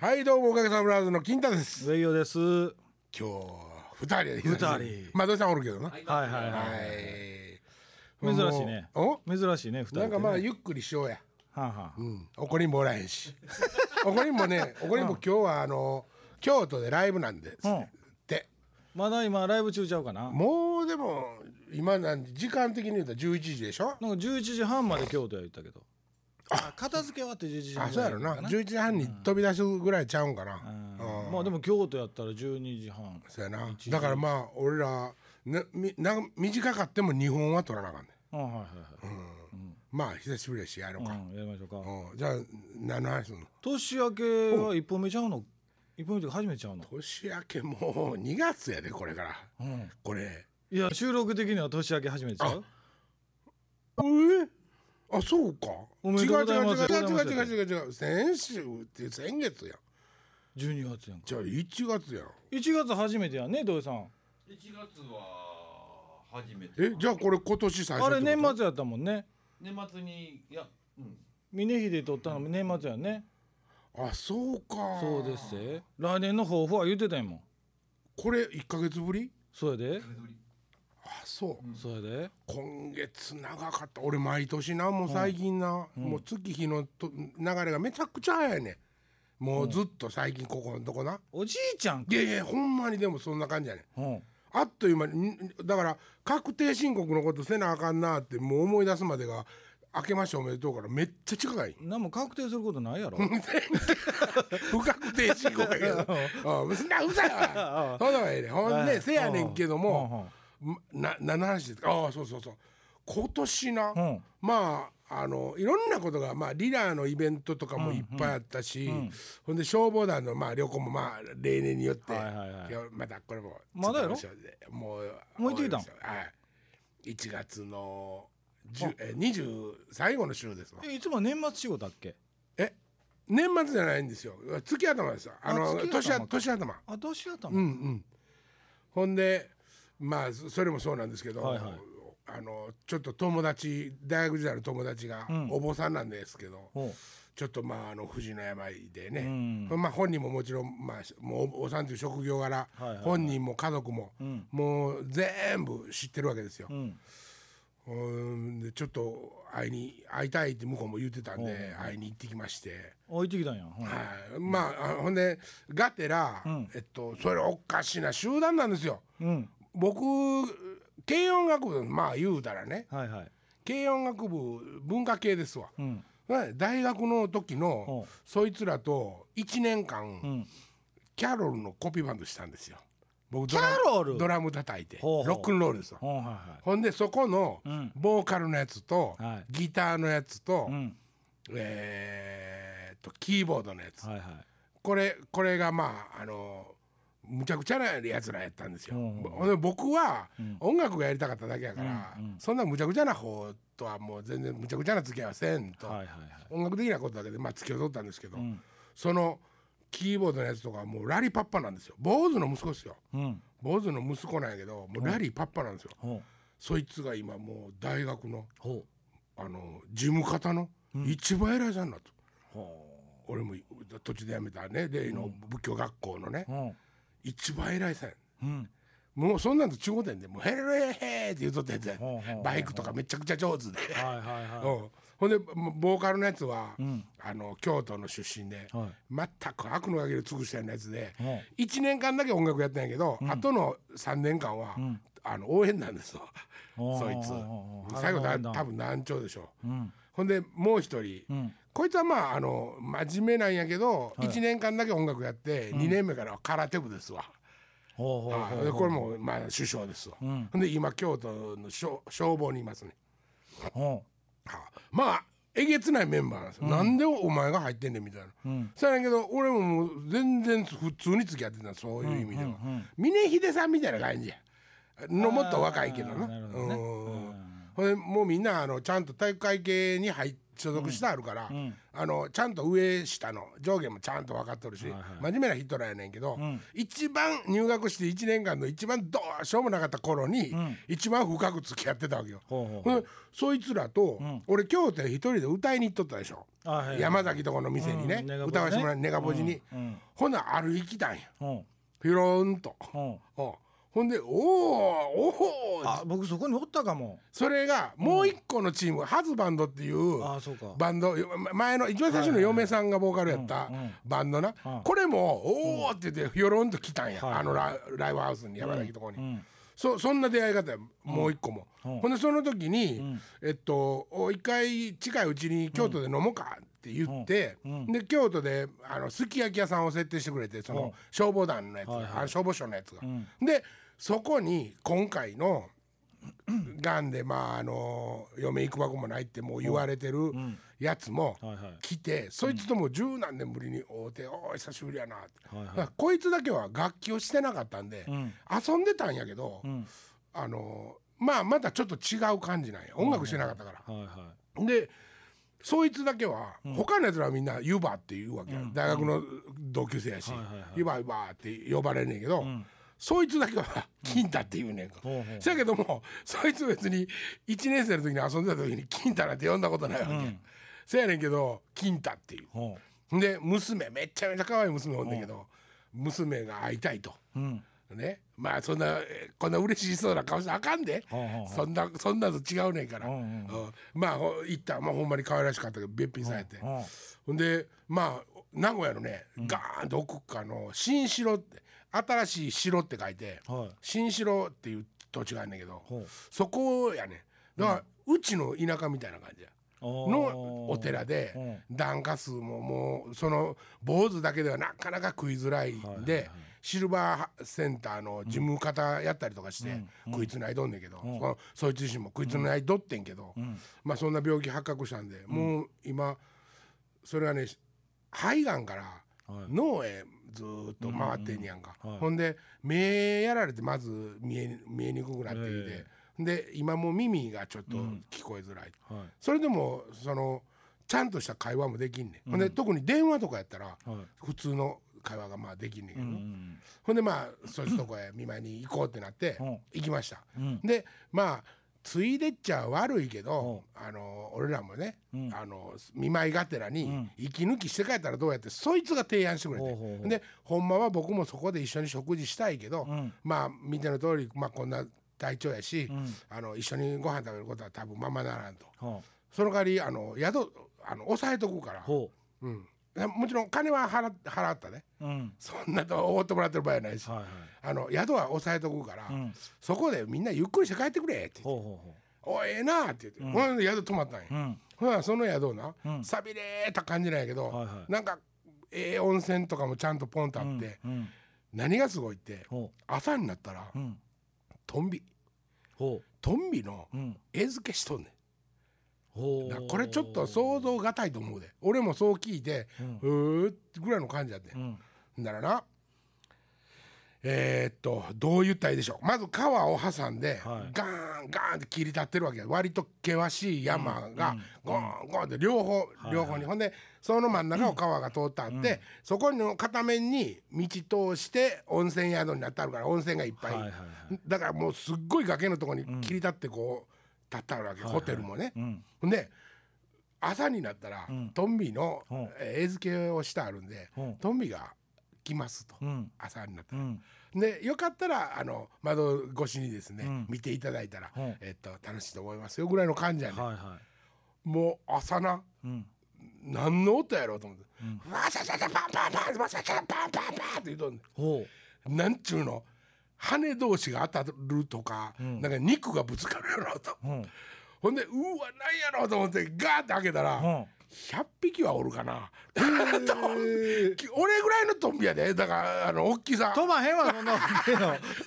はいどうもおかげさまブラザーズの金太です。ウェイヨです。は今日二人で二人。まあどうしたんおるけどな。はいいはい。はい。珍しいね。お？珍しいね、二人でね。なんかまあゆっくりしようや。はあはあ。うん。怒りんぼおらへんし。怒りんぼね怒りんぼ今日はあの京都でライブなんですうん。ってまだ今ライブ中ちゃうかな。なんかもうでも今なん時間的に言うと11時でしょ？11時半まで京都や言ったけど。あ、片付け終わって11時半あそうやろな。ぐらい11時半に飛び出すぐらいちゃうんかな。うん。まあでも京都やったら12時半。そうやな。だからまあ俺らなみな短かっても2本は取らなあかんねん。あはいはいまあ久しぶりやしやろうか、やりましょうか。うん。じゃあ何の話すんの？年明けは一本目ちゃうの？一本目とか初めてちゃうの？年明けもう2月やでこれから。うん。これ。いや収録的には年明け初めてちゃう？え？あそうか。おめでとうございます。違う違う違う。違う違う違う違う。先週って先月やん。12月やん。か。じゃあ1月やん。1月初めてやんね、土井さん。1月は初めて。えじゃあこれ今年最初あれってこと？年末やったもんね。年末にいやうん。峰秀取ったのも年末やんね。あそうか。そうです。せ来年の抱負は言ってたんやもん。これ1か月ぶり？そうやであそう。そうやで。今月長かった。俺毎年なもう最近な、もう月日のと流れがめちゃくちゃ早いね。んもうずっと最近ここのとこな、おじいちゃんいやいやほんまにでもそんな感じやねん。うん。あっという間にんだから確定申告のことせなあかんなってもう思い出すまでが明けましておめでとうからめっちゃ近い。何も確定することないやろ。不確定申告やけど。うん。そんな うざいわそんなのええねん。ほんはい。でせやねんけどもまな何の話ですか？ああそうそうそう。今年な、うん。まああのいろんなことが、まあ、リラーのイベントとかもいっぱいあったし、ほんで消防団の、まあ、旅行もまあ例年によって、はいはいはい。やまたこれもまだやろ？もうもう行ってきたんはい。1月の10え20最後の週ですわ。えいつも年末仕事だっけ？え？年末じゃないんですよ。月頭です。よあのあ月頭年頭あ年やったうんもうんん。ほんでまあそそれもそうなんですけど、はいはい。あのちょっと友達大学時代の友達がん。お坊さんなんですけど、ほちょっとまああの不治の病でうね、ん。まあ本人ももちろんまあもうお坊さんという職業柄、本人も家族も、ん。もう全部知ってるわけですよ。うん。うんでちょっと会いに会いたいって向こうも言ってたんで会いに行ってきまして。置いてきたんや。うん。はい、まああほんでがてら、ん。えっとそれおかしな集団なんですよ。うん僕軽音楽部まあ言うたらね。はいはい。軽音楽部文化系ですわ。うん。はい大学の時のそいつらと1年間、うん。キャロルのコピーバンドしたんですよ。僕ドラキャロル？ドラム叩いてロックンロールですわ。ほうはいはほんでそこのうん。ボーカルのやつと、はい。ギターのやつと、いうん。えーっとキーボードのやつ、はいはい。これこれがまああのむちゃくちゃなやつらやったんですよ。うん僕は音楽がやりたかっただけやから、うんうんそんなむちゃくちゃな方とはもう全然むちゃくちゃな付き合いはせんと、はいはいはい。音楽的なことだけでまあ付き合い取ったんですけど、ん。そのキーボードのやつとかはもうラリパッパなんですよ。坊主の息子ですよ。うん。坊主の息子なんやけどもうラリーパッパなんですよ、そいつが今もう大学のほあの事務方の一番偉いさんだと、俺も途中で辞めたね例の仏教学校のね、一番偉いさん。うん。もうそんなんと中古店でもうヘルレヘーって言うとったやつやバイクとかめちゃくちゃ上手で、ほんでボーカルのやつは、ん。あの京都の出身で、はい。全く悪の限り尽くしたようなやつで、は1年間だけ音楽やったんやけど、あとの3年間は、あの応援なんですよ。そいつ。最後多分難聴でしょ。う、うん。ほんでもう一人、うんこいつはまああの真面目なんやけど、1年間だけ音楽やって、2年目からは空手部ですわ。ほこれもまあ首相ですわ、ん。ほんで今京都の消消防にいますね、ほはあ。まあえげつないメンバーなんですよ、なんでお前が入ってんねんみたいな、ん。そうやけど俺ももう全然普通に付き合ってたそういう意味では、峰秀さんみたいな感じや。のもっと若いけどな。ほどね。うんでもうみんなあのちゃんと体育会系に入っ所属してあるから、ん。あのちゃんと上下の上下もちゃんと分かっとるし、真面目な人らやねんけど、ん。一番入学して1年間の一番どうしようもなかった頃に、一番深く付き合ってたわけよ。そいつらと、俺京都で一人で歌いに行っとったでしょ、山崎とこの店にね、歌わしてもらうネガポジに、ほな歩き来たんやほピローンと、うほんで「おおおおあ僕そこにおったかも。それがもう一個のチーム、ハズバンドっていうあそうか。バンド。前の一番最初の嫁さんがボーカルやったバンドな、うん。これも「おお!」って言ってひょろんと来たんや、はいあのラライブハウスに山崎とこに、うんそそんな出会い方や。もう一個も、うん。ほんでその時に、えっとお一回近いうちに京都で飲もうかって言って、で京都であのすき焼き屋さんを設定してくれてその、うん。消防団のやつあの消防署のやつが、ん。でそこに今回のがんでまああの嫁行くばこもないってもう言われてるやつも来て、そいつとも十何年ぶりに会うて「おー久しぶりやな」って、こいつだけは楽器をしてなかったんで、ん。遊んでたんやけど、ん。あのまあまたちょっと違う感じなんや。音楽してなかったから。でそいつだけは、他のやつらはみんな「湯葉」って言うわけや、大学の同級生やし。はいはいはい「湯葉湯葉」って呼ばれんねんけど、そいつだけは「金太」って言うねんか。せやけどもそいつ別に1年生の時に遊んでた時に「金太」なんて呼んだことないわけ。や、せやねんけど「金太」っていう。ほで娘めっちゃめちゃ可愛い娘おんねんけど、娘が会いたいと。ううん。ね。まあそんなえこんな嬉しそうな顔してあかんで、そんなそんなの違うねんから、うんうんうん。まあほ行った。まあほんまに可愛らしかったけどべっぴんされて、ほほんでまあ名古屋のね、ガーンと奥っかの新城って新しい城って書いて、うはい。新城っていう土地があるんだけど、そこやねだから、うちの田舎みたいな感じや。のお寺で檀家数ももうその坊主だけではなかなか食いづらい。んでシルバーセンターの事務方やったりとかして食いつないどんねんけどそいつ自身も食いつないどってんけどまあそんな病気発覚したんでもう今それはね肺がんから脳へずーっと回ってんねやんか。ほんで目やられてまず見え見えにくくなってきて。で今もう耳がちょっと聞こえづらい。はい。それでもそのちゃんとした会話もできんねん、ほんで特に電話とかやったらはい。普通の会話がまあできんねんけど、うんほんでまあそいつとこへ見舞いに行こうってなってうん。行きました、うん。でまあついでっちゃ悪いけど、あの俺らもね、あの見舞いがてらに息抜きして帰ったらどうやってそいつが提案してくれて、でほんまは僕もそこで一緒に食事したいけど、ん。まあ見ての通り、まあ、こんな体調やし、あの一緒にご飯食べることは多分ままならんと。ほその代わりあの宿あの抑えとくから。う、ん、もちろん金は払払ったね。ううん。そんなとおごってもらってる場合はないし、はいはい。あの宿は抑えとくから、ん。そこでみんなゆっくりして帰ってくれって言って。ほうほうほ「おいええな」って言って、ほんで宿泊まったんや、ううん。ほなその宿な、さびれた感じなんやけど、はいはい。なんかええ温泉とかもちゃんとポンとあって、うん。何がすごいってほ朝になったら、ううん。トンビ。ほトンビのううん。餌付けしとんねん。これちょっと想像がたいと思うで。俺もそう聞いてうーってぐらいの感じやって、うん。ん、ならなえーっとどう言ったらいいでしょう。まず川を挟んで、はい。ガーンガーンって切り立ってるわけや。割と険しい山がゴーンゴーンって両方、両方に、ほんでその真ん中を川が通ってあって、そこの片面に道通して温泉宿になってあるから温泉がいっぱい、はいはいはい。だからもうすっごい崖のところに切り立ってこう立ってあるわけ、ホテルもね。うん。ほんで朝になったら、トンビの、餌付けをしてあるんで、うん。トンビが来ますと、うん。朝になったら。うん。でよかったらあの窓越しにですね、ん。見ていただいたら、う。んえっと楽しいと思いますよぐらいの感じやね、はいはもう朝ないうん。何の音やろうと思って「わさささパンパンパンわさパンパンパン」って言うとんねなんちゅうの？羽同士が当たるとか、なんか肉がぶつかるやろうと。ほんでうわなんやろうと思ってガーって開けたら、う。ん100匹はおるかな。俺ぐらいのトンビやで。だからあの大きさ。飛ばへんわそんなの。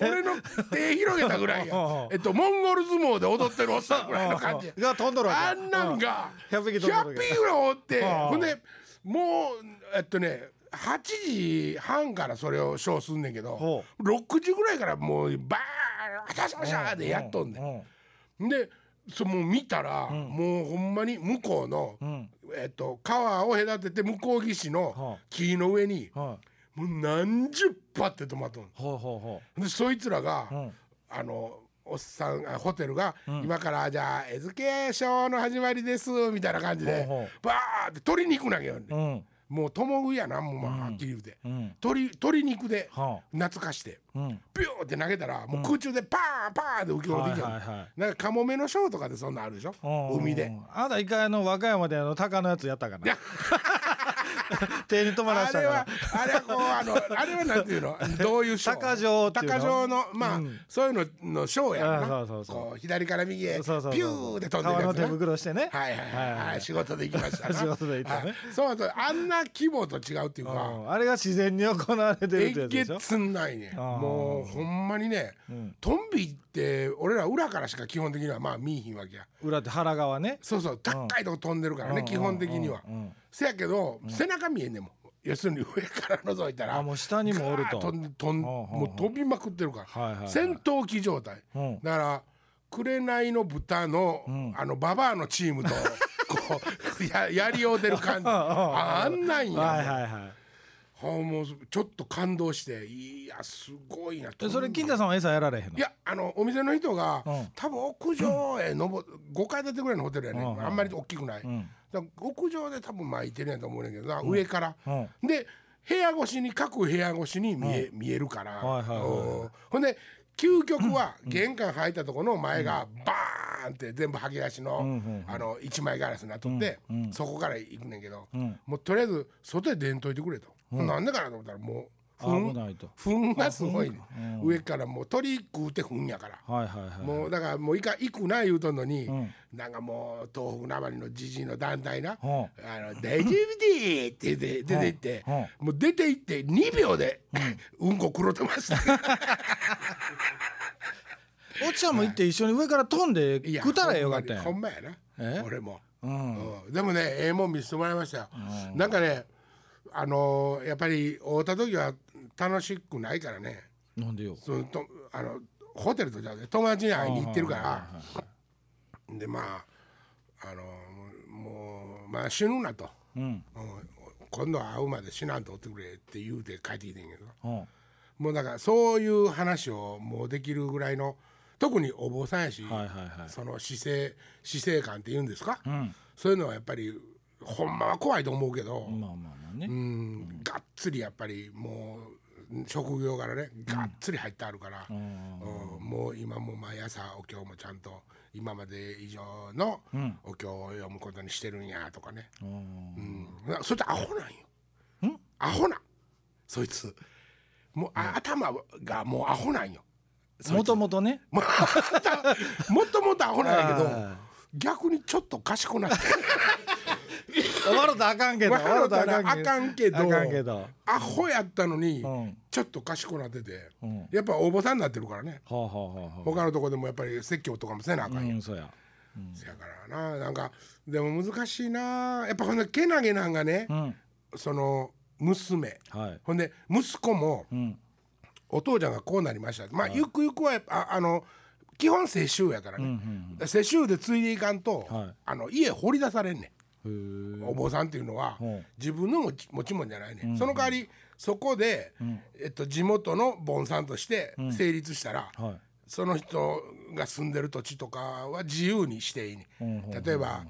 俺の手広げたぐらいや。えっとモンゴル相撲で踊ってるおっさんぐらいの感じ。が飛んどるあんなんがうん。100匹飛んどる100わけ匹ぐらいおってうん。ほんでもうえっとね8時半からそれをショーすんねんけどほ6時ぐらいからもうバーンシャシャシャでやっとんねん。でそもう見たら、もうほんまに向こうの、うん。えっと、川を隔てて向こう岸はの木の上に、はいもう何十羽って止まっとん。ほうほうほでそいつらが、ううん。あのおっさんあホテルが、今からじゃあエズケーションの始まりですみたいな感じでほうほバーって鶏肉投げよんね、うんもう共食いやなもうまあはっきり言うて、うん。鶏鶏肉では懐かしてあうん。ピューって投げたらもう空中でパーンパーンって浮き降りてきよ、はいはいはい。なんかカモメのショーとかでそんなんあるでしょ？うん。海で。あなた一回あの和歌山であの鷹のやつやったかな？手に止まらしたかあれはらあれはこうあの あれはなんていうの？どういうショー？鷹匠っていうの？鷹匠のまあ、うん。そういうののショーやろな。あそうそうそう。こう左から右へピそうそうそう。ューって飛んでる革の手袋してね。はいはいはい、はい、仕事で行きましたな。仕事で行ったね。はい。そうそうあんな規模と違うっていうか。うん。あれが自然に行われてるってやえつでしょ。げつんないねあーもうほんまにね、ん。トンビって俺ら裏からしか基本的にはまあ見えひんわけや。裏って腹側ね。そうそう高いとこ飛んでるからね、うん。基本的には、うん。うんせやけど、背中見えんねんもん。要するに上から覗いたら。あもう下にもおると。飛んで飛んもう飛びまくってるから、はいはいはい。戦闘機状態、うん。だから紅の豚の、あのババアのチームと こうややり合うてる感じ。ああんなんや、はいはいはい。はあもうちょっと感動していやすごいなでそれ金田さんは餌やられへんの？いやあのお店の人が、うん。多分屋上へ登5階建てぐらいのホテルやね、うんあんまり大きくない、ん。だから屋上で多分巻いてるんやと思うねんけどな、上から、うん。で部屋越しに各部屋越しに見え,、見えるから、はいはいはいうん。ほんで究極は玄関入ったところの前がバーンって全部剥ぎ出しの,、あの一枚ガラスになっとって、そこから行くねんけど、ん。もうとりあえず外へ出んといてくれと、なんでかなと思ったらもう危ないと。糞がすごいね、上からもう鳥食うて糞やから。はいはいはい。もうだからもういか行くな言うとんのに、なんかもう東北なまりのじじいの団体な「うん。あの大丈夫で!」って言って出て行って、うん。もう出て行って2秒で、うん、こ黒てました。おっちゃんも行って一緒に上から飛んで食ったらよかったん。やほんほんまやえ？な俺も、うん。うん。でもねええもん見せてもらいましたよ、なんかねあのーやっぱり会うた時は楽しくないからね。なんでよ。そのとあのホテルとじゃね友達に会いに行ってるから、でまああのもうまあ死ぬなと、うん。うん今度は会うまで死なんとおってくれって言うて帰ってきてんけど。うん。もうだからそういう話をもうできるぐらいの特にお坊さんやし、はいはいはい。その姿勢姿勢感って言うんですか、ん。そういうのはやっぱりほんまは怖いと思うけど、まあまあまあね。うん。がっつりやっぱりもう職業柄ねがっつり入ってあるから、うん。うんもう今も毎朝お経もちゃんと今まで以上のお経を読むことにしてるんやとかね、うん。うん、そいつアホなんよ。アホなそいつ。もう、あ頭がもうアホなんよ。もともとね。もっともっとアホなんやけどは逆にちょっと賢くなって。笑うたらあかんけど笑うあかんけどあかんけど。アホやったのに、うんちょっと賢くなってて、ん。やっぱ応募さんになってるからね。はあはあはあは他のとこでもやっぱり説教とかもせなあかあんよ、うんそうや。せやからな。なんかでも難しいな。やっぱほんでけなげなんがね、うん。その娘。はい。ほんで息子も、ん。お父ちゃんがこうなりましたまあ、ゆくゆくはああの基本世襲やからね、世襲で継いでいかんと、はい。あの家掘り出されんねん。お坊さんっていうのは、うん。自分の持ち持ち物じゃないね、ん、その代わりそこで、えっと、地元の盆さんとして成立したら、はい。その人が住んでる土地とかは自由にしていい。ね、例えば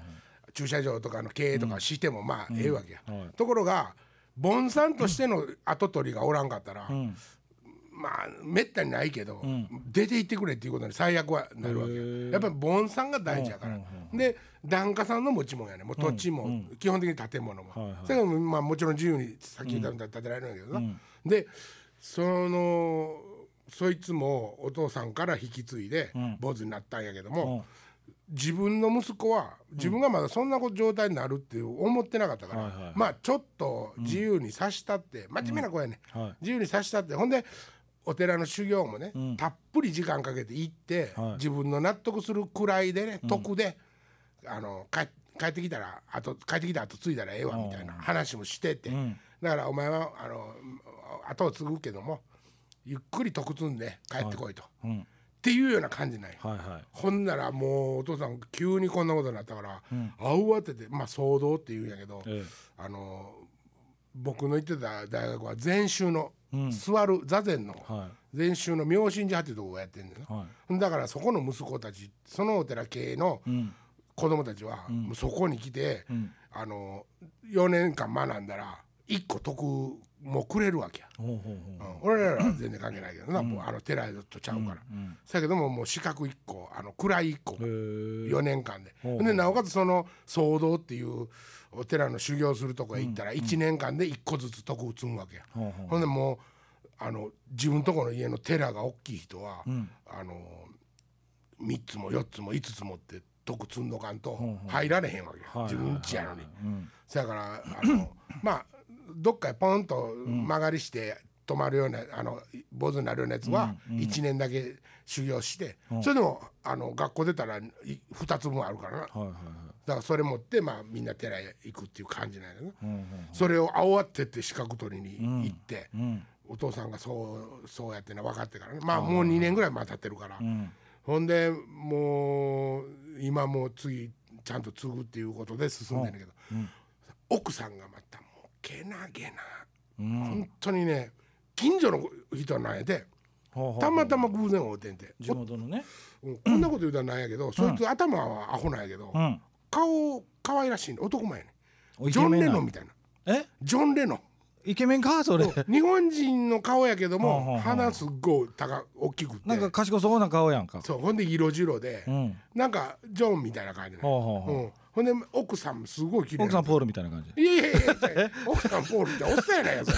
駐車場とかの経営とかしてもまあええわけや、はい。ところが盆さんとしての跡取りがおらんかったら、まあめったにないけど、出て行ってくれっていうことに最悪はなるわけ。やっぱり盆さんが大事やから、で檀家さんの持ち物やね。もう土地も、基本的に建物も、はいはい。それもまあもちろん自由に先言ったみたいに建てられるんやけどな、でそのそいつもお父さんから引き継いで坊主になったんやけども、自分の息子は自分がまだそんな状態になるって思ってなかったから、まあちょっと自由にさしたって、真面目な子やね、はい。自由にさしたって。ほんでお寺の修行もね、たっぷり時間かけて行って、はい。自分の納得するくらいでね得で、あの帰帰ってきたらあと帰ってきた後継いだらええわみたいな話もしてて、だからお前はあの後を継ぐけどもゆっくり得積んで帰ってこいと。うん。っていうような感じなんやはいはい。ほんならもうお父さん急にこんなことになったから、慌ててまあ騒動って言うんやけど、え。あの僕の行ってた大学は禅宗の、座る座禅のは禅宗の妙心寺派っていうとこがやってんねんな、はい。だからそこの息子たちそのお寺系の子供たちは、もうそこに来て、あの4年間学んだら1個得もくれるわけや。俺らは全然関係ないけどな、もうあの寺とちゃうから、そやけどももう資格1個あの位1個へー。4年間で。でなおかつその騒動っていうお寺の修行するとこへ行ったら1年間で1個ずつ徳を積むわけや、ほうほう。ほんでもうあの自分とこの家の寺が大きい人は、あの3つも4つも5つもって徳積んどかんと入られへんわけや、はい自分家やのに。そやからあの まあどっかへポンと曲がりして止まるようなあの坊主になるようなやつは1年だけ修行して、それでもあの学校出たらい2つ分あるからな。はいはいはいだからそれ持ってまあみんな寺へ行くっていう感じなんやけど、それを慌てて資格取りに行って、お父さんがそうそうやっての分かってからね。まあもう2年ぐらいま経ってるから、ほんでもう今もう次ちゃんと継ぐっていうことで進んでるけど、奥さんがまたもうけなげな、本当にね近所の人なんやでたまたま偶然会うてんて、地元のね。うんこんなこと言うたらなんやけど、そいつ頭はアホなんやけど、うん顔可愛らしいの男前やねジョン・レノンみたいな。え？ジョン・レノン。イケメンか？それ。日本人の顔やけども鼻すっごい高大きくて。なんか賢そうな顔やんか。そう。ほんで色白で、うん。なんかジョンみたいな感じなほん、で奥さんもすごい綺麗奥さポールみたいな感じ。いやいやいや奥さんポールっておっさんやないやそれ。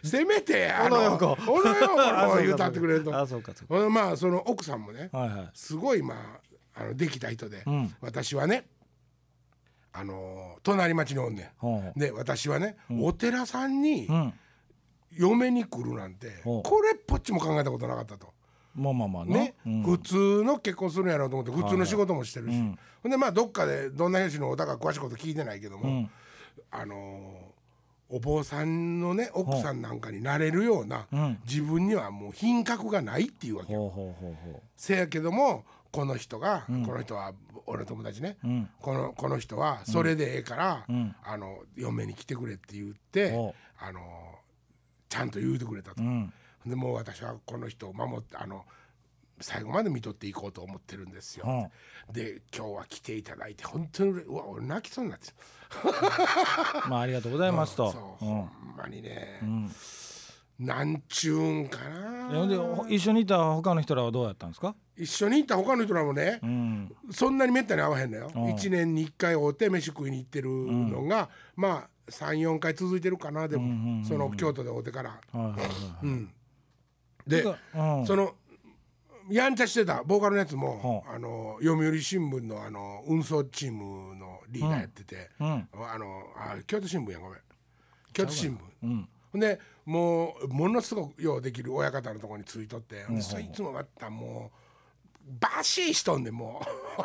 せめてあの小野洋子小野洋子の方あそうか言うたってくれると。あそうかそうか。まあその奥さんもねはいはい。すごいまああのできた人で、ん。私はねあの隣町におんねん。で私はね、お寺さんにううん。嫁に来るなんて、これっぽっちも考えたことなかったと。まあまあまあね、うん。普通の結婚するんやろうと思って普通の仕事もしてるし、ほんでまあどっかでどんな人のおだか詳しいこと聞いてないけども、ん。あのーお坊さんのね奥さんなんかになれるような、ん。自分にはもう品格がないっていうわけよ。せやけどもこの人が、この人は俺の友達ね、ん。このこの人はそれでええから、あの嫁に来てくれって言って、おあのちゃんと言うてくれたと。ううん。でもう私はこの人を守ってあの最後まで見とっていこうと思ってるんですよ。うん。で今日は来ていただいて本当にうわ俺泣きそうになってまあありがとうございますと。そう、う。ん。ほんまにね、なんちゅうんかえほんでなほ一緒にいた他の人らはどうやったんですか？一緒にいた他の人らもね、うん。そんなにめったに会わへんのよ、うん。一年に一回会うて飯食いに行ってるのが、まあ34回続いてるかなでも、その京都で会うてから。で、うん。そのやんちゃしてたボーカルのやつも、はあの読売新聞のあの運送チームのリーダーやってて、うん。あのあ京都新聞やごめん。京都新聞、うん。でもうものすごくようできる親方のところについとって、ほん。でそれいつもまたもう バシーンしとんでも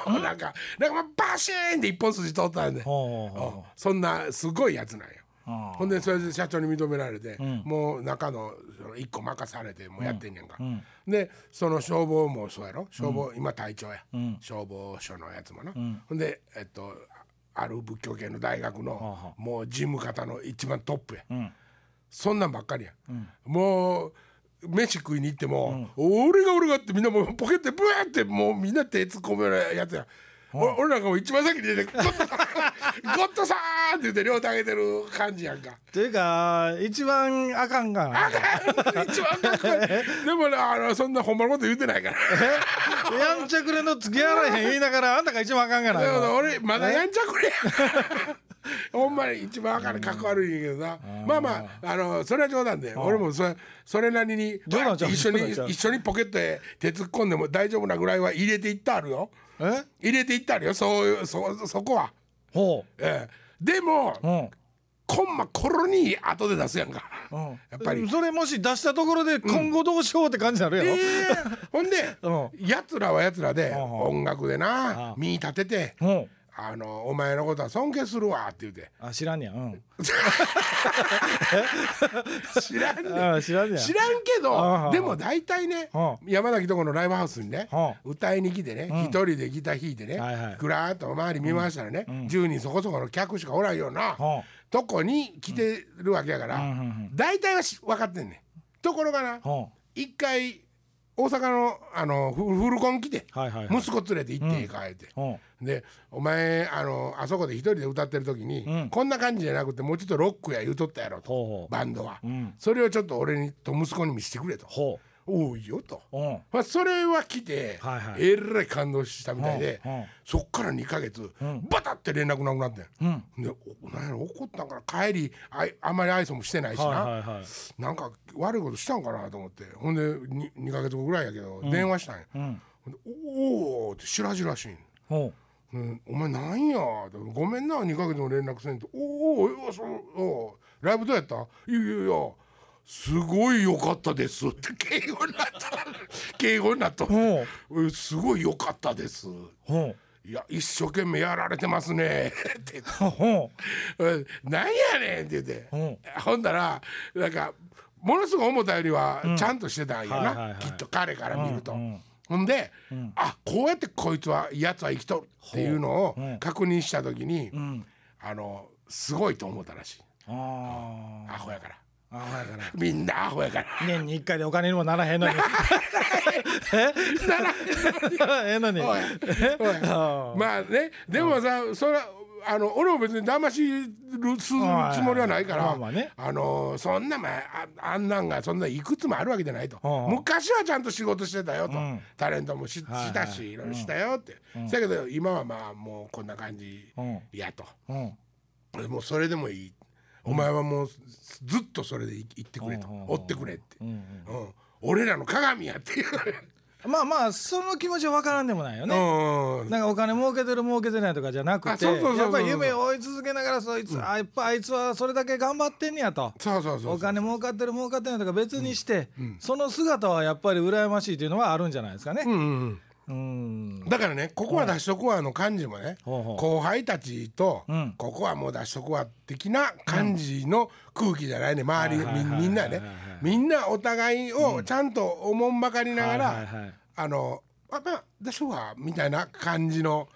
う。なんかなんかバシーンで一本筋通ったんで、そんなすごいやつなんよ。あほんでそれで社長に認められて、もう中のその一個任されてもうやってんねんか、でその消防もそうやろ。消防、今隊長や、消防署のやつもな、ほんでえっとある仏教系の大学の、はあもう事務方の一番トップや、ん。そんなんばっかりや、もう飯食いに行っても、俺が俺がってみんなもうポケットでブワーってもうみんな手突っ込むようなやつや。俺俺なんかもう一番先に出て「ゴッドさん ゴッドさん!」って言って両手上げてる感じやんか。っていうか一番あかんが。な一番かっこいいでもねあのそんなほんまのこと言ってないから。やんちゃくれの付き合われへん言いながらあんたが一番あかんがな。俺まだやんちゃくれや ほんまに一番あかんかっこ悪いんやけどな。まあまああのそれは冗談で俺もそれそれなりに一緒に一緒にポケットへ手突っ込んでも大丈夫なぐらいは入れていってあるよ。え？入れていってあるよ。そういうそそこは、ほええ。でもううん。コンマコロに後で出すやんか。うん。やっぱり。それもし出したところで今後どうしようって感じになるやろ、ええ。ほんで うん。やつらはやつらでんうん。音楽でうなん身立ててうんあのお前のことは尊敬するわ」って言うて。あ知らんねや。うん。知らんねん。あ知らんねや。知らんけどでも大体ねは山崎とこのライブハウスにねは歌いに来てね一人でギター弾いてねぐらーっと周り見回したらね10人そこそこの客しかおらんようなはとこに来てるわけやから大体はし分かってんねん。ところがなは一回大阪のあのフフルコン来てはいはいはい。息子連れて行ってええか言って。はでお前あのあそこで一人で歌ってる時に、うん。こんな感じじゃなくてもうちょっとロックや言うとったやろと。ほうほう。バンドは、うん。それをちょっと俺にと息子に見せてくれと。ほおおいいよと、まあ、それは来て、はいはい。えらい感動したみたいで、そっから2ヶ月、ん。バタって連絡なくなってんうん。でおなんやろ怒ったんかな。帰りあいあんまり愛想もしてないしな、はいはいはい。なんか悪いことしたんかなと思って。ほんで 2, 2ヶ月後ぐらいやけど、電話したんや、うん。おおって白々しいんほう。ん、お前なんやごめんな2ヶ月も連絡せんと。おおおうライブどうやった？いやいやいやすごい良かったです。って敬語になった敬語になった。すごい良かったです。いや一生懸命やられてますね。って。なんやねんって言って。うう。んほんだらなんかものすごい思ったよりはちゃんとしてたんやな、きっと彼から見ると。うんほんで、あこうやってこいつはやつは生きとるっていうのをう。ん確認した時に、うん。あのすごいと思ったらしい。あアホやからああやから。みんなアホやから。年に一回でお金にもならへんのに。え？ならへんのに。おい。おい。あまあね。でもさそれはあの俺も別に騙しるすつもりはないから、まあのそんなまあああんなんがそんないくつもあるわけじゃないと。うん。昔はちゃんと仕事してたよと、うん。タレントもし,、したしいろいろしたよって、だけど今はまあもうこんな感じうん。やと、うん。もうそれでもいい、お前はもうずっとそれでい言ってくれと、うん追ってくれって、うんうん。俺らの鏡やって。いう。まあまあその気持ちは分からんでもないよね。うんなんかお金儲けてる儲けてないとかじゃなくてやっぱり夢を追い続けながらそいつ、あやっぱあいつはそれだけ頑張ってんねやと。そうそうそうそう。お金儲かってる儲かってないとか別にして、その姿はやっぱり羨ましいというのはあるんじゃないですかね。うん。うんうんだからねここは出しとくわの感じもね。後輩たちとうん。ここはもう出しとくわ的な感じの空気じゃないね。周りみんなね。みんなお互いをちゃんとおもんばかりながはいらあのあまあ出しとくわみたいな感じの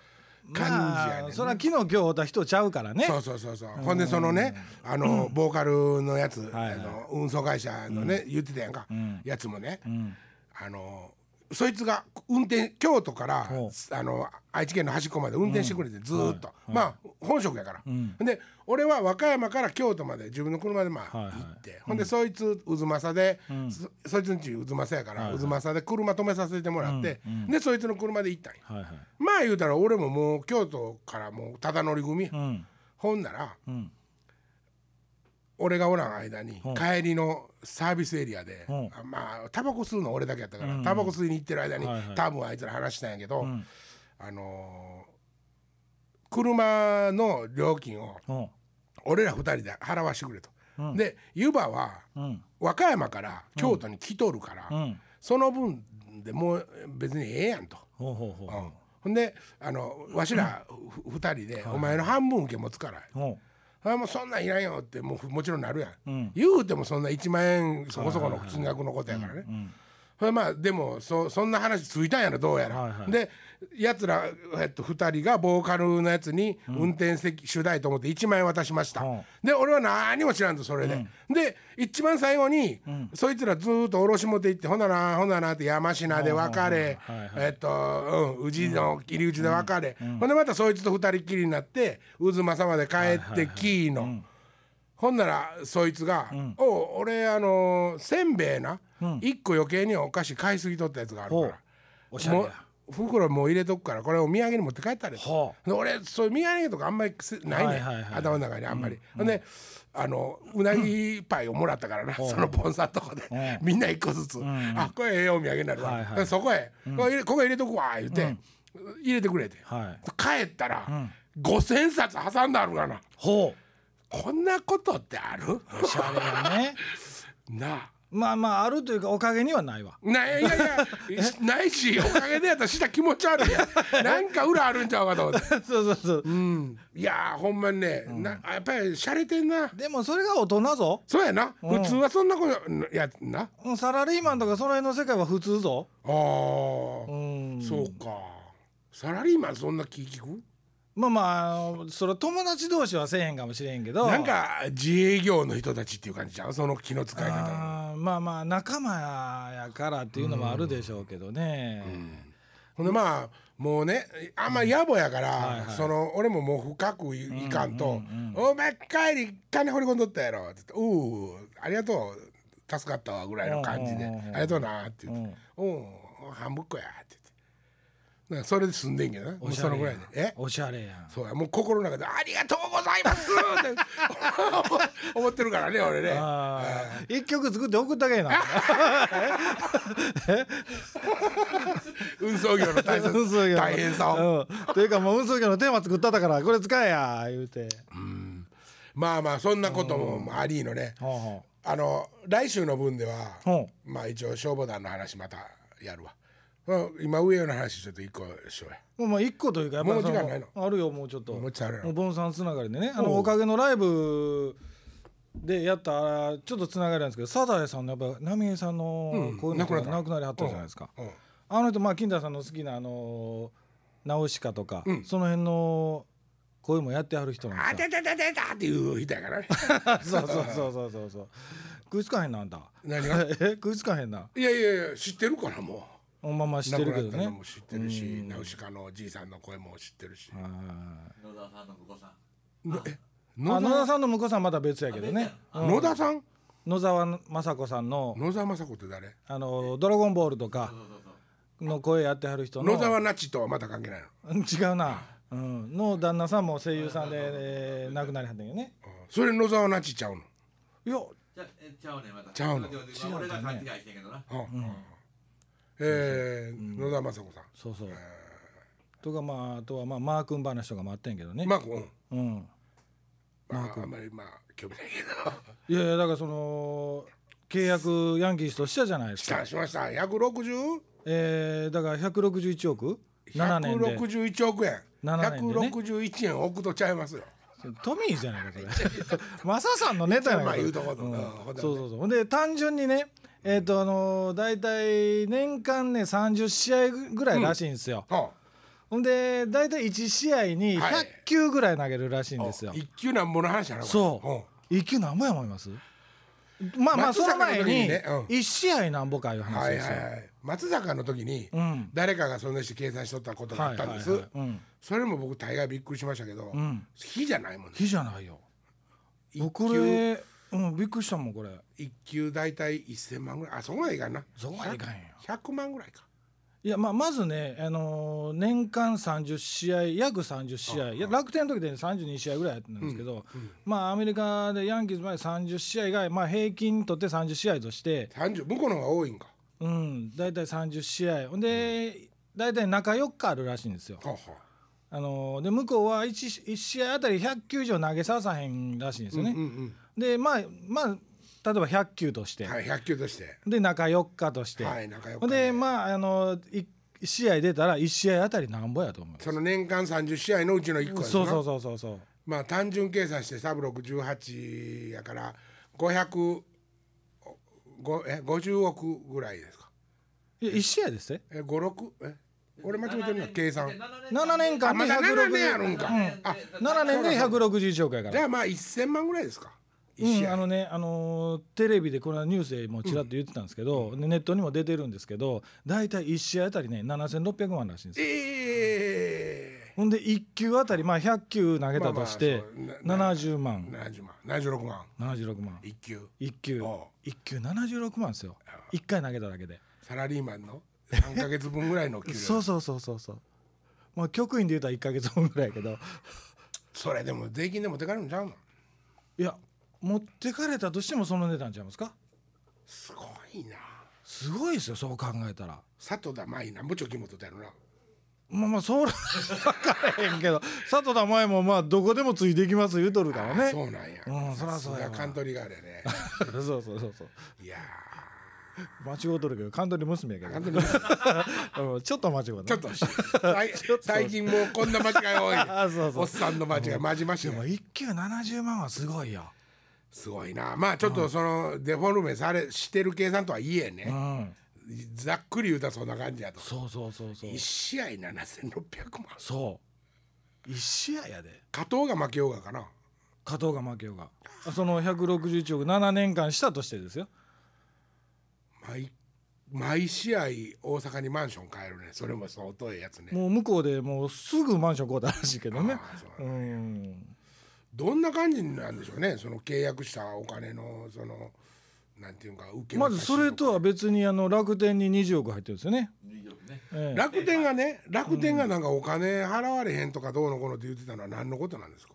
感じやねんまあそれは昨日今日会った人ちゃうからね。そうそうそうそう。ほんでそのねあのボーカルのやつはいはい。あの運送会社のね言ってたやんか。ん。やつもねうん。あのそいつが運転京都からほあの愛知県の端っこまで運転してくれてずーっと、まあ本職やから、ん。で俺は和歌山から京都まで自分の車でまあ行って、ほんでそいつ渦政で、そそいつんち渦政やから、渦政で車止めさせてもらって、でそいつの車で行ったんや。まあ言うたら俺ももう京都からもうただ乗り組ほんならうん俺がおらん間にうん。帰りのサービスエリアで、まあタバコ吸うの俺だけやったから、うん。タバコ吸いに行ってる間に、多分あいつら話したんやけど、うん。あのー車の料金をうん。俺ら二人で払わしてくれと。うん。で湯葉はうん。和歌山から京都に来とるから、うん。その分でもう別にええやんと。ほん。であのわしらふ二人で、お前の半分受け持つから。ほあもうそんなんいらんよってもうもちろんなるやん、うん。言うてもそんな1万円そこそこの金額のことやからね、ううんそれまあでもそそんな話ついたんやろどうやら、はいはい。でやつら、えっと、2人がボーカルのやつに運転席主題と思って1万円渡しました、うん。で俺は何も知らんとそれで、で一番最後に、そいつらずーっと下ろし持って行ってほんならほんならって山科で別れ、えっと、うん、宇治の入り口で別れ、ほんでまたそいつと二人っきりになって渦政まで帰ってきーの、ほんならそいつが「おう俺あのーせんべいな、一個余計にお菓子買いすぎとったやつがあるから。おしゃれ袋もう入れとくからこれお土産に持って帰ったれと。ほで俺そういう土産とかあんまりせないね頭の中にあんまり、ほんであのうなぎパイをもらったからな、そのポンサーとこで、うん。みんな一個ずつ、あこれええお土産になるわ、はいはい。でそこへ、これ入れここ入れとくわ言って、入れてくれて、はい。帰ったら、5,000冊挟んであるがな。ほこんなことってある？うおしゃれやね。なあ。まあまああるというかおかげにはないわ。ないいやいや ないしおかげでやったらした気持ち悪いやん。なんか裏あるんちゃうかと思って。そうそうそう。うん。いやーほんまにね、なやっぱり洒落てんな。でもそれが大人ぞ。そうやな、うん。普通はそんなことやな。あうんサラリーマンとかその辺の世界は普通ぞ。あー、うん。そうか。サラリーマンそんな気聞く？まあまあそれ友達同士はせえへんかもしれんけど。なんか自営業の人たちっていう感じじゃんその気の使い方まあまあ仲間やからっていうのもあるでしょうけどね、ほんでまあもうねあんま野暮やから、はいはい。その俺ももう深くいいかんと「お前帰り金掘り込んどったやろ」って言って「おうありがとう。助かったわ」ぐらいの感じで「うんうんうんうんありがとうな」って言って「おう半分こや」って言ってなそれで済んでんけどなもうそのぐらいで。え？おしゃれやん。そうや。もう心の中で「ありがとうございます」っ て思ってるからね俺ね。一曲作って送ったけえな。運送業の大切 運送業の。大変さを。うん、というかもう運送業のテーマ作ったったからこれ使えや言うて、まあまあそんなこともありのね。あの来週の分では、まあ一応消防団の話またやるわ。うん今上の話ちょっと一個しようや。うもうまあ一個というかやっぱもう時間ないの？あるよもうちょっと。もうちょっとあるやろもうボンさんつながりでね。あのおかげのライブでやったちょっとつながりなんですけどサザエさんのやっぱ浪江さんのうんこういうのがなくなりはったじゃないですか、うんあの人まあ金田さんの好きなあのナウシカとか、うん。その辺の声もやってはる人なんあですててててたっていう人やからね。そうそうそうそうそう。そう食いつかへんなあんた。何が？え食いつかへんな。いやいやいや知ってるからもほんままう。知ってるけどね。も知ってるし、ナウシカのおじいさんの声も知ってるし。はい野田さんのお子さん？野田さんの婿さんまた別やけどね、うん。野田さん？野沢雅子さんの野沢雅子って誰？あの「ドラゴンボール」とかの声やってはる人の。野沢那智とはまた関係ないの？うん違うな、うん、の旦那さんも声優さんで、えー亡くなりはったんよね。あそれ野沢那智ちゃうの？いや。じゃえちゃうねまた。ちゃうの？まあ俺が勘違いしてんけどな。うんえー野沢雅子さん。そうそう。とかまああとはまあマー君話とかもあってんけどね、マー君。うん。まああんまりまあ興味ないけど。いやいやだからその契約ヤンキースとしたじゃないですか。したしました。160？えー、だから161億7年で。161億円。7年でね。161円億とちゃいますよ。トミーじゃないかそれ。マサさんのネタやな まあ言うとこうん。そうそうそう。ほんで単純にねえっ、とあのー、大体年間ね30試合ぐらいらしいんですよ、はほんで大体1試合にはい。100球ぐらい投げるらしいんあですよ、一級なんぼの話やな。これ。そう。1球何ぼや思います？まあまあその前に時にねうん。1試合なんぼかいううん話ですよ、はいはいはい。松坂の時にうん。誰かがそんなして計算しとったことがあったんです。はいはいはいうん。それも僕大概びっくりしましたけど、うん。火じゃないもんね。火じゃないよ。一こ級れうんびっくりしたもんこれ一級大体1000万ぐらい。あそこまでいかんな。そこまでいかんよ100万ぐらいか。いやまあまずね、あのー年間30試合約30試合いや楽天の時で、ね、32試合ぐらいやったんですけど、まあアメリカでヤンキースまで30試合が、まあ、平均とって30試合として、30向こうの方が多いんか。うん、大体30試合ほんで大体中4日あるらしいんですよ。はあはあのーで向こうは 1, 1試合あたり100球以上投げささへんらしいんですよね。うんうんでまあまあ例えば100球として、はい100球として。で中4日として、はい仲良ほんでまああの1試合出たら1試合あたりなんぼやと思うその年間30試合のうちの1個やそうそうそうそうそう。まあ単純計算してサブ618やから500ごえ50億ぐらいですか。いや1試合ですねえ56え？俺間違えてるな計算。7年間であまだ7年ある160んか、うん。あ7年で161億やから。じゃあまあ1000万ぐらいですか。うん、あのね、あのーテレビでこのニュースでもちらっと言ってたんですけど、でネットにも出てるんですけど大体1試合あたりね7600万らしいんですよ。ええほんで1球あたりまあ100球投げたとしてまあまあ70万。70万。76万。76万。1球。1球。お1球76万ですよ。1回投げただけで。サラリーマンの3か月分ぐらいの給料。そうそうそうそうそう。まあ局員で言うたら1か月分ぐらいやけど。それでも税金で持って帰るんちゃうの？いや持ってかれたとしてもその値段ちゃいますか？すごいな。すごいですよそう考えたら。里田舞なんぼ貯金持ってたやろな。まあまあそれ分からへんけど。佐藤田前もまあどこでもついていきます言うとるからね。そうなんや。うんそらそうやカントリーガールやね。そうそうそうそう。いや間違うとるけどカントリー娘やけど。ちょっと間違うちょっと。最最近もうこんな間違い多い。あそうそう。おっさんの間違いまじましいでも一級70万はすごいよ。すごいな。まあちょっとそのデフォルメされしてる計算とはいえうねん。ざっくり言うたらそんな感じやと。そうそうそうそう。1試合7600万。そう。一試合やで。加藤が負けようがかな。加藤が負けようが。その161億7年間したとしてですよ毎毎試合大阪にマンション買えるね。それも相当ええやつね。もう向こうでもうすぐマンション買うたらしいけどね。ああそううん。どんな感じなんでしょうね？その契約したお金のそのなんていうか受けまずそれとは別にあの楽天に20億入ってるんですよね、20億ね。ええ。楽天がね楽天がなんかお金払われへんとかどうのこうのって言ってたのは何のことなんですか、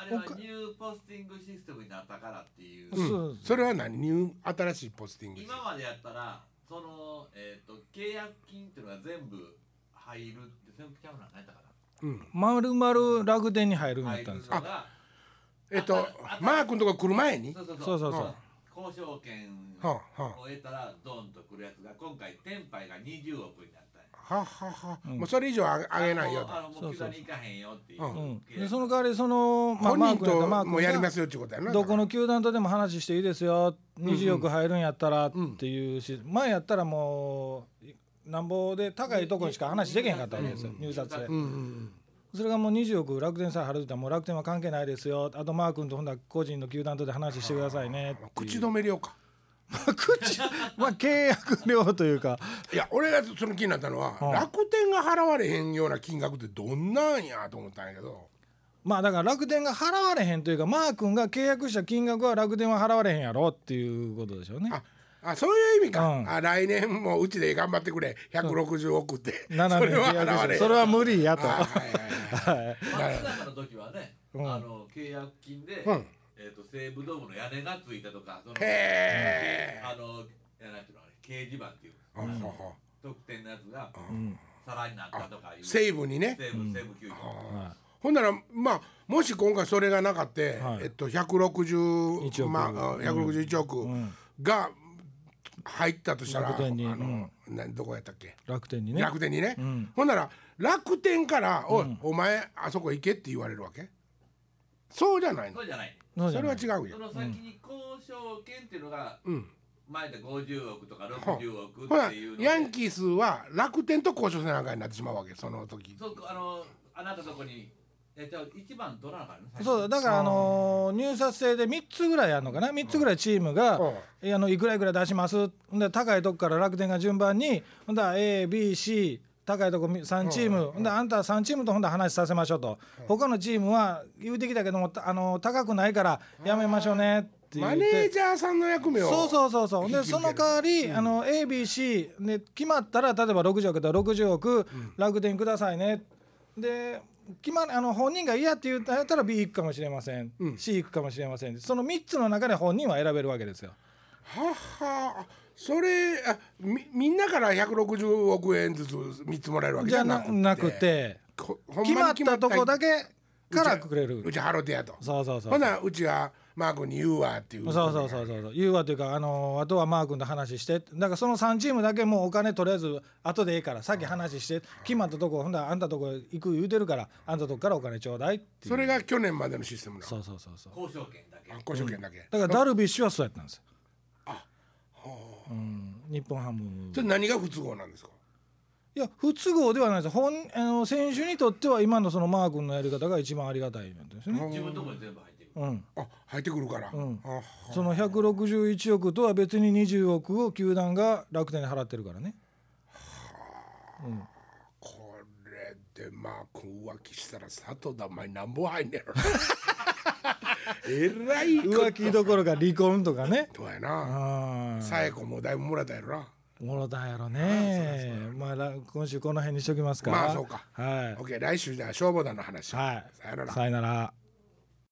あれはニューポスティングシステムになったからっていう、うん。それは何？ニュー新しいポスティング今までやったらその、えー、と契約金っていうのが全部入るって全部ちゃうな何やったかうん。まるまる楽天に入るんな入るやったんですよのがえっとマー君とか来る前にそうそうそう交渉権はあはを得たらドンとくるやつが今回テンパイが20億になったんやあははは、うん。もうそれ以上あげあげないよとそうそうでその代わりその、まあ、マー本人と君マー君もうやりまがすよっていうことやな。どこの球団とでも話していいですよ。20億入るんやったらっうん。ていうし、前やったらもうなんぼで高いところしか話できへんかったわけですよ、うん入札で、うんうんそれがもう20億楽天さえ払うたらもう楽天は関係ないですよ。あとマー君とほんだら個人の球団とで話してくださいね口止め料か口 まあ契約料というか。いや俺がその気になったのは、うん。楽天が払われへんような金額ってどんなんやと思ったんやけど。まあだから楽天が払われへんというかマー君が契約した金額は楽天は払われへんやろっていうことでしょうね。ああそういう意味か、うん。あ来年もうちで頑張ってくれ。160億って、7それは年契約払われへん。してそれは無理やと。あはいはいはいはい。松坂の時はね、うん。あの契約金で、うんえー、と西武ドームの屋根がついたとかそのへえ、あのえなんていうのあれ掲示板っていう特典のやつがうん。皿になったとかいう。西武にね。西武西武球場、はほんならまあもし今回それがなかった、はい。えっと160 1億。まあ、161億うん。が入ったとしたら、楽天に。あの、などこやったっけ？楽天にね。楽天にね、うん。ほんなら楽天から「おい、うん。お前あそこ行け」って言われるわけ？そうじゃないの。そうじゃないそれは違うよ、その先に交渉権っていうのがうん、前で50億とか60億っていうヤンキースは楽天と交渉せなあかんになってしまうわけその時。そうあのあなたとこにえじゃあ一番取らなあかんねそうだだからあのー入札制で3つぐらいあるのかな。3つぐらいチームが、えあのいくらいくら出します。ほんで高いとこから楽天が順番にほんだら ABC 高いとこ3チーム、ほんであんた3チームとほんで話させましょうと、他のチームは言うてきたけどもたあの高くないからやめましょうねって言マって。ネージャーさんの役目を。そうそうそうそう。でその代わり、あの ABC で決まったら例えば60億だったら60億、楽天くださいね。で決まあの本人が嫌って言ったら B 行くかもしれません、うん。C 行くかもしれません。その3つの中で本人は選べるわけですよ。ははそれあみみんなから160億円ずつ見積もられるわけじゃななくて。こほん決まったとこだけけからくれる。うち払うてやと。そうそうそうほなうちがマー君に言うわっていう。そうそうそうそう。そう言うわというかあのあとはマー君と話して。だからその3チームだけもうお金とりあえず後でええからさっき話して決まったとこほんだらあんたとこ行く言うてるからあんたとこからお金ちょうだいっていう。それが去年までのシステムなの。そうそうそうそう。交渉権だけ。あ交渉権だけ、だからダルビッシュはそうやったんです。ようん、日本ハム。それ何が不都合なんですか？いや不都合ではないです。本あの選手にとっては今のそのマー君のやり方が一番ありがたいんですね、自分のとこに全部入ってる。うん、あ入ってくるから、うん。あその161億とは別に20億を球団が楽天に払ってるからね。これでマー君浮気したら佐藤だ前なんぼ入んねやろえらい浮気どころか離婚とかね。どうやな。あさえ子もだいぶもらったやろな。あもろたんやろね。まあら今週この辺にしときますかまあそうか。はい。OK 来週じゃあ消防団の話。はい。さよなら。さよなら